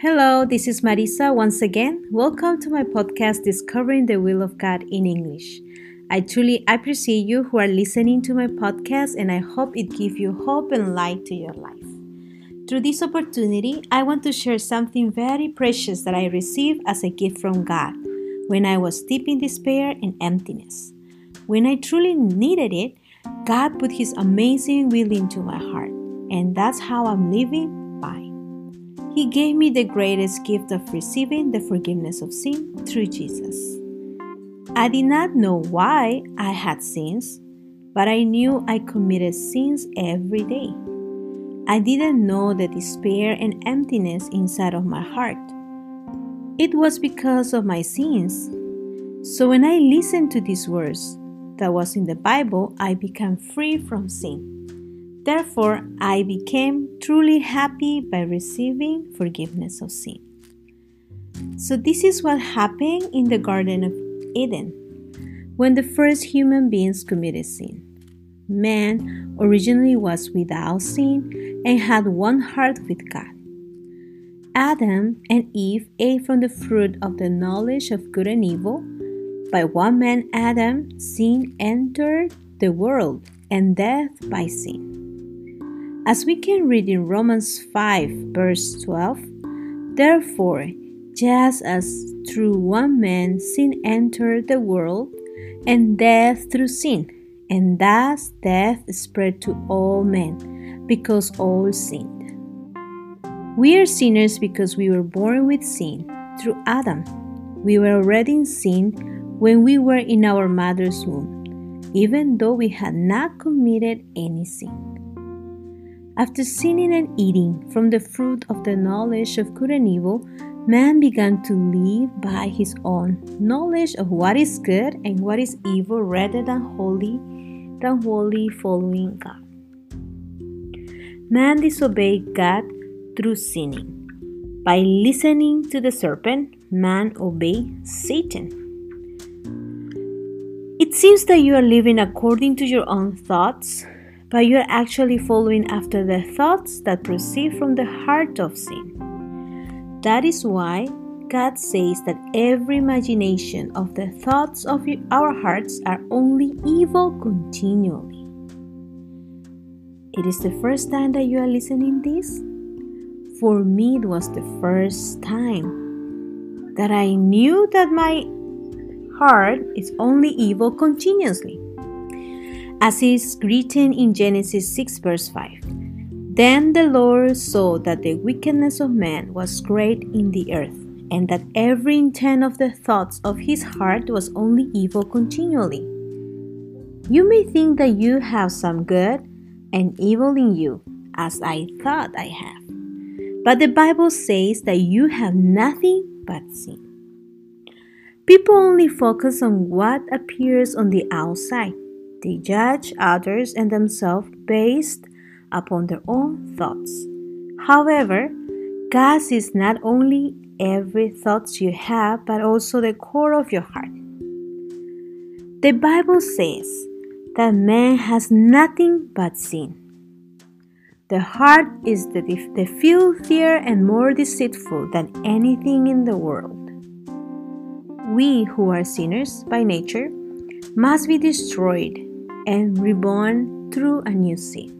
Hello, this is Marisa once again. Welcome to my podcast, Discovering the Will of God in English. I truly appreciate you who are listening to my podcast, and I hope it gives you hope and light to your life. Through this opportunity, I want to share something very precious that I received as a gift from God when I was deep in despair and emptiness. When I truly needed it, God put His amazing will into my heart, and that's how I'm living he gave me the greatest gift of receiving the forgiveness of sin through Jesus. I did not know why I had sins, but I knew I committed sins every day. I didn't know the despair and emptiness inside of my heart. It was because of my sins. So when I listened to these words that was in the Bible, I became free from sin. Therefore, I became truly happy by receiving forgiveness of sin. So, this is what happened in the Garden of Eden when the first human beings committed sin. Man originally was without sin and had one heart with God. Adam and Eve ate from the fruit of the knowledge of good and evil. By one man, Adam, sin entered the world, and death by sin. As we can read in Romans 5, verse 12, therefore, just as through one man sin entered the world, and death through sin, and thus death spread to all men, because all sinned. We are sinners because we were born with sin through Adam. We were already in sin when we were in our mother's womb, even though we had not committed any sin. After sinning and eating from the fruit of the knowledge of good and evil, man began to live by his own knowledge of what is good and what is evil rather than wholly than wholly following God. Man disobeyed God through sinning. By listening to the serpent, man obeyed Satan. It seems that you are living according to your own thoughts but you are actually following after the thoughts that proceed from the heart of sin. That is why God says that every imagination of the thoughts of our hearts are only evil continually. It is the first time that you are listening this? For me it was the first time that I knew that my heart is only evil continuously as is written in Genesis 6, verse 5. Then the Lord saw that the wickedness of man was great in the earth, and that every intent of the thoughts of his heart was only evil continually. You may think that you have some good and evil in you, as I thought I have. But the Bible says that you have nothing but sin. People only focus on what appears on the outside they judge others and themselves based upon their own thoughts. However, God is not only every thought you have, but also the core of your heart. The Bible says that man has nothing but sin. The heart is the, the filthier and more deceitful than anything in the world. We who are sinners by nature must be destroyed and reborn through a new seed.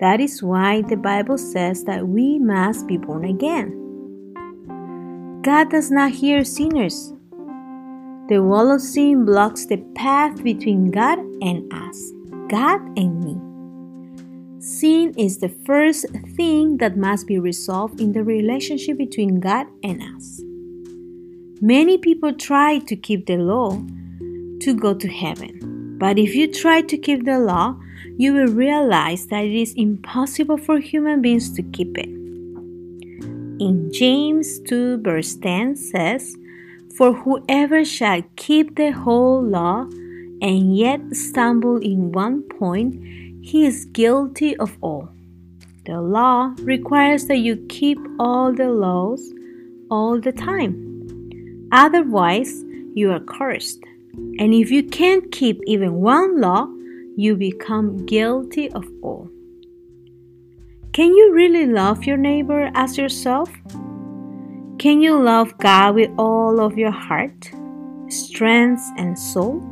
That is why the Bible says that we must be born again. God does not hear sinners. The wall of sin blocks the path between God and us, God and me. Sin is the first thing that must be resolved in the relationship between God and us. Many people try to keep the law to go to heaven. But if you try to keep the law, you will realize that it is impossible for human beings to keep it. In James 2, verse 10 says, For whoever shall keep the whole law and yet stumble in one point, he is guilty of all. The law requires that you keep all the laws all the time. Otherwise, you are cursed. And if you can't keep even one law, you become guilty of all. Can you really love your neighbor as yourself? Can you love God with all of your heart, strength, and soul?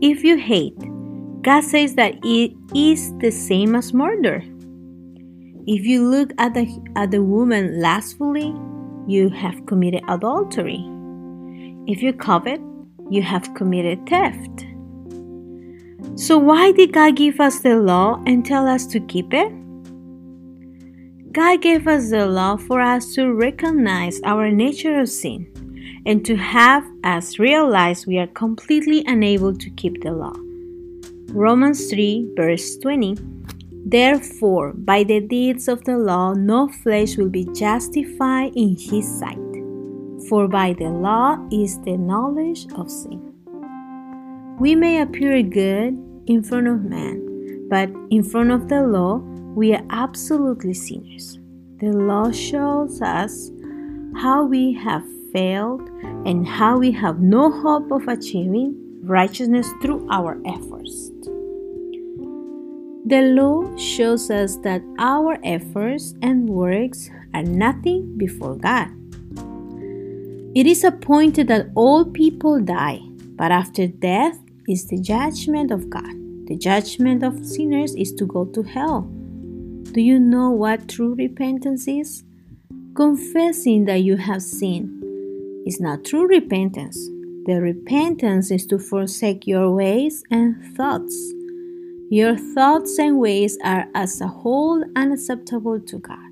If you hate, God says that it is the same as murder. If you look at the, at the woman lustfully, you have committed adultery. If you covet, you have committed theft. So, why did God give us the law and tell us to keep it? God gave us the law for us to recognize our nature of sin and to have us realize we are completely unable to keep the law. Romans 3, verse 20. Therefore, by the deeds of the law, no flesh will be justified in his sight. For by the law is the knowledge of sin. We may appear good in front of man, but in front of the law, we are absolutely sinners. The law shows us how we have failed and how we have no hope of achieving righteousness through our efforts. The law shows us that our efforts and works are nothing before God. It is appointed that all people die, but after death is the judgment of God. The judgment of sinners is to go to hell. Do you know what true repentance is? Confessing that you have sinned is not true repentance. The repentance is to forsake your ways and thoughts your thoughts and ways are as a whole unacceptable to God.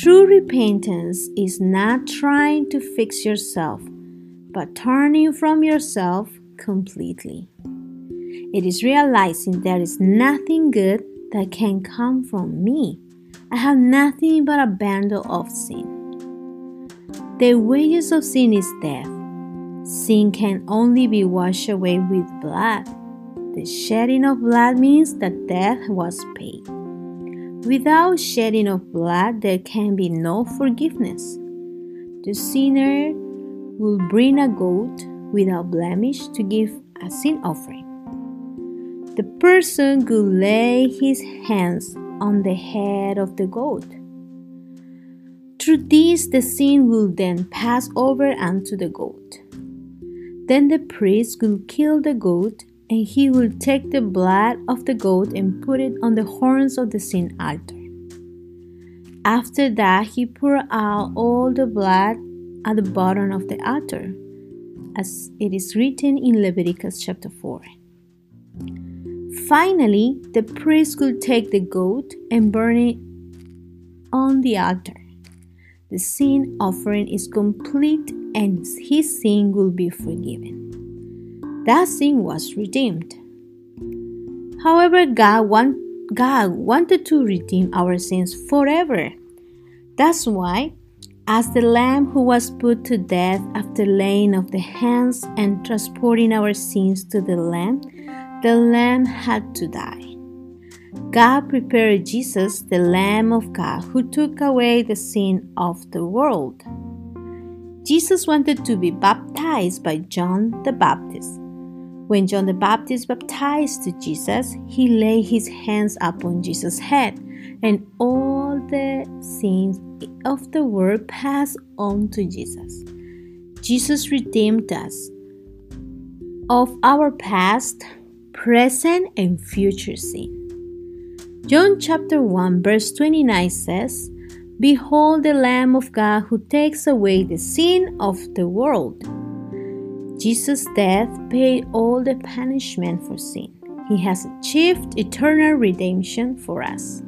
True repentance is not trying to fix yourself, but turning from yourself completely. It is realizing there is nothing good that can come from me. I have nothing but a bundle of sin. The wages of sin is death. Sin can only be washed away with blood. The shedding of blood means that death was paid. Without shedding of blood, there can be no forgiveness. The sinner will bring a goat without blemish to give a sin offering. The person will lay his hands on the head of the goat. Through this, the sin will then pass over unto the goat. Then the priest will kill the goat and he will take the blood of the goat and put it on the horns of the sin altar. After that, he poured out all the blood at the bottom of the altar, as it is written in Leviticus chapter 4. Finally, the priest will take the goat and burn it on the altar. The sin offering is complete and his sin will be forgiven that sin was redeemed. However, God, want, God wanted to redeem our sins forever. That's why, as the Lamb who was put to death after laying of the hands and transporting our sins to the Lamb, the Lamb had to die. God prepared Jesus, the Lamb of God, who took away the sin of the world. Jesus wanted to be baptized by John the Baptist. When John the Baptist baptized Jesus, he laid his hands upon Jesus' head, and all the sins of the world passed on to Jesus. Jesus redeemed us of our past, present, and future sin. John chapter 1, verse 29 says, Behold the Lamb of God who takes away the sin of the world. Jesus' death paid all the punishment for sin. He has achieved eternal redemption for us.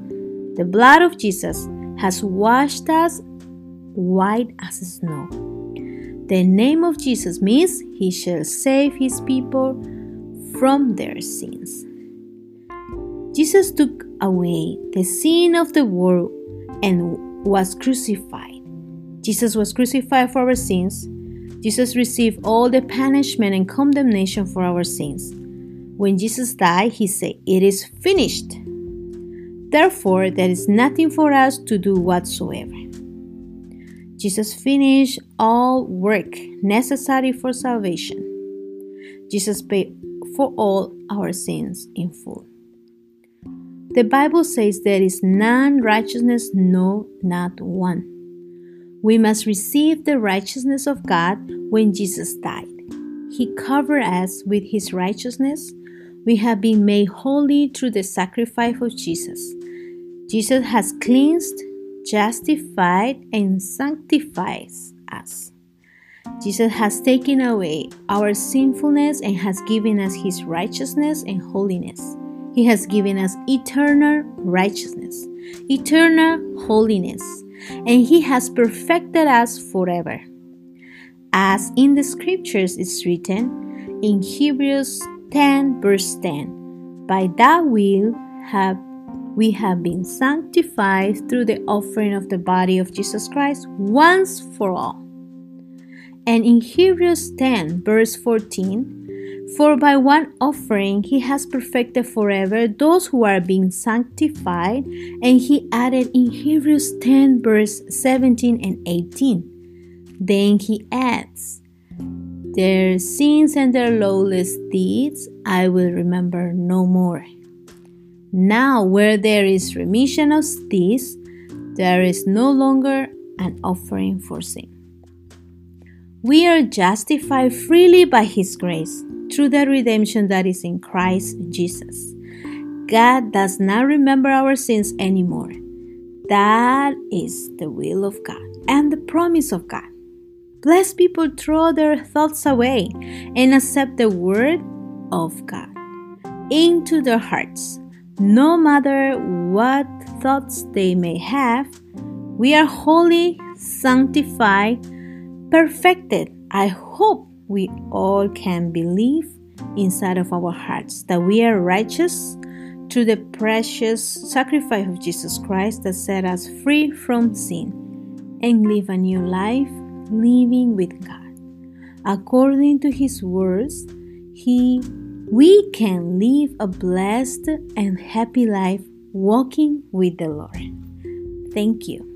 The blood of Jesus has washed us white as snow. The name of Jesus means he shall save his people from their sins. Jesus took away the sin of the world and was crucified. Jesus was crucified for our sins Jesus received all the punishment and condemnation for our sins. When Jesus died, he said, It is finished. Therefore, there is nothing for us to do whatsoever. Jesus finished all work necessary for salvation. Jesus paid for all our sins in full. The Bible says there is none righteousness, no, not one. We must receive the righteousness of God when Jesus died. He covered us with his righteousness. We have been made holy through the sacrifice of Jesus. Jesus has cleansed, justified, and sanctified us. Jesus has taken away our sinfulness and has given us his righteousness and holiness. He has given us eternal righteousness, eternal holiness, and He has perfected us forever. As in the scriptures is written in Hebrews 10, verse 10 By that will have we have been sanctified through the offering of the body of Jesus Christ once for all. And in Hebrews 10, verse 14, for by one offering he has perfected forever those who are being sanctified. And he added in Hebrews 10, verse 17 and 18. Then he adds, Their sins and their lawless deeds I will remember no more. Now, where there is remission of deeds, there is no longer an offering for sin. We are justified freely by His grace through the redemption that is in Christ Jesus. God does not remember our sins anymore. That is the will of God and the promise of God. Blessed people throw their thoughts away and accept the word of God into their hearts. No matter what thoughts they may have, we are holy, sanctified, perfected. I hope we all can believe inside of our hearts that we are righteous through the precious sacrifice of Jesus Christ that set us free from sin and live a new life living with God. According to his words, he we can live a blessed and happy life walking with the Lord. Thank you.